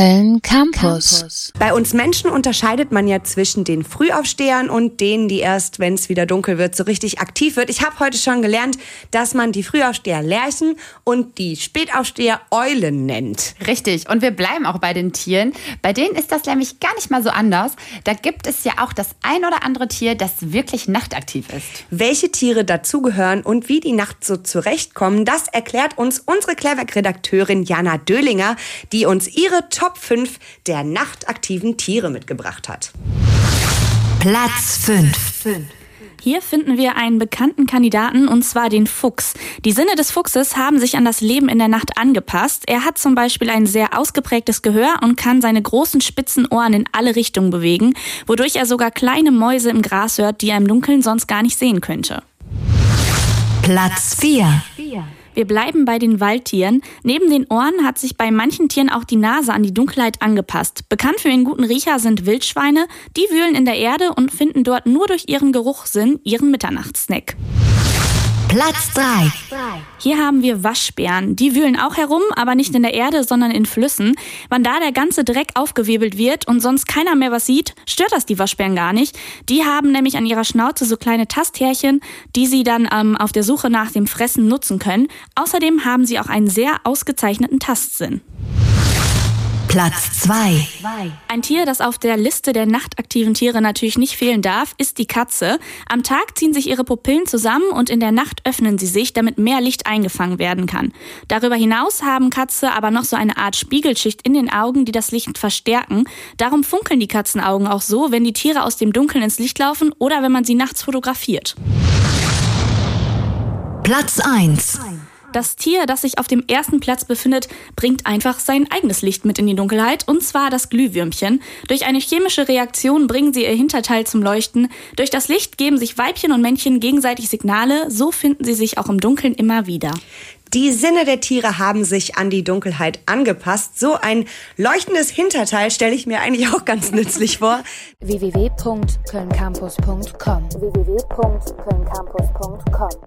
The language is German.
Köln Campus. Bei uns Menschen unterscheidet man ja zwischen den Frühaufstehern und denen, die erst, wenn es wieder dunkel wird, so richtig aktiv wird. Ich habe heute schon gelernt, dass man die Frühaufsteher Lerchen und die Spätaufsteher Eulen nennt. Richtig. Und wir bleiben auch bei den Tieren. Bei denen ist das nämlich gar nicht mal so anders. Da gibt es ja auch das ein oder andere Tier, das wirklich nachtaktiv ist. Welche Tiere dazugehören und wie die Nacht so zurechtkommen, das erklärt uns unsere Cleverk-Redakteurin Jana Döhlinger, die uns ihre Top 5 der nachtaktiven Tiere mitgebracht hat. Platz 5. Hier finden wir einen bekannten Kandidaten, und zwar den Fuchs. Die Sinne des Fuchses haben sich an das Leben in der Nacht angepasst. Er hat zum Beispiel ein sehr ausgeprägtes Gehör und kann seine großen spitzen Ohren in alle Richtungen bewegen, wodurch er sogar kleine Mäuse im Gras hört, die er im Dunkeln sonst gar nicht sehen könnte. Platz 4. Wir bleiben bei den Waldtieren. Neben den Ohren hat sich bei manchen Tieren auch die Nase an die Dunkelheit angepasst. Bekannt für ihren guten Riecher sind Wildschweine. Die wühlen in der Erde und finden dort nur durch ihren Geruchssinn ihren Mitternachtssnack. Platz 3. Hier haben wir Waschbären. Die wühlen auch herum, aber nicht in der Erde, sondern in Flüssen. Wann da der ganze Dreck aufgewirbelt wird und sonst keiner mehr was sieht, stört das die Waschbären gar nicht. Die haben nämlich an ihrer Schnauze so kleine Tasthärchen, die sie dann ähm, auf der Suche nach dem Fressen nutzen können. Außerdem haben sie auch einen sehr ausgezeichneten Tastsinn. Platz 2. Ein Tier, das auf der Liste der nachtaktiven Tiere natürlich nicht fehlen darf, ist die Katze. Am Tag ziehen sich ihre Pupillen zusammen und in der Nacht öffnen sie sich, damit mehr Licht eingefangen werden kann. Darüber hinaus haben Katze aber noch so eine Art Spiegelschicht in den Augen, die das Licht verstärken. Darum funkeln die Katzenaugen auch so, wenn die Tiere aus dem Dunkeln ins Licht laufen oder wenn man sie nachts fotografiert. Platz 1. Das Tier, das sich auf dem ersten Platz befindet, bringt einfach sein eigenes Licht mit in die Dunkelheit, und zwar das Glühwürmchen. Durch eine chemische Reaktion bringen sie ihr Hinterteil zum Leuchten. Durch das Licht geben sich Weibchen und Männchen gegenseitig Signale, so finden sie sich auch im Dunkeln immer wieder. Die Sinne der Tiere haben sich an die Dunkelheit angepasst. So ein leuchtendes Hinterteil stelle ich mir eigentlich auch ganz nützlich vor. www.kölncampus.com www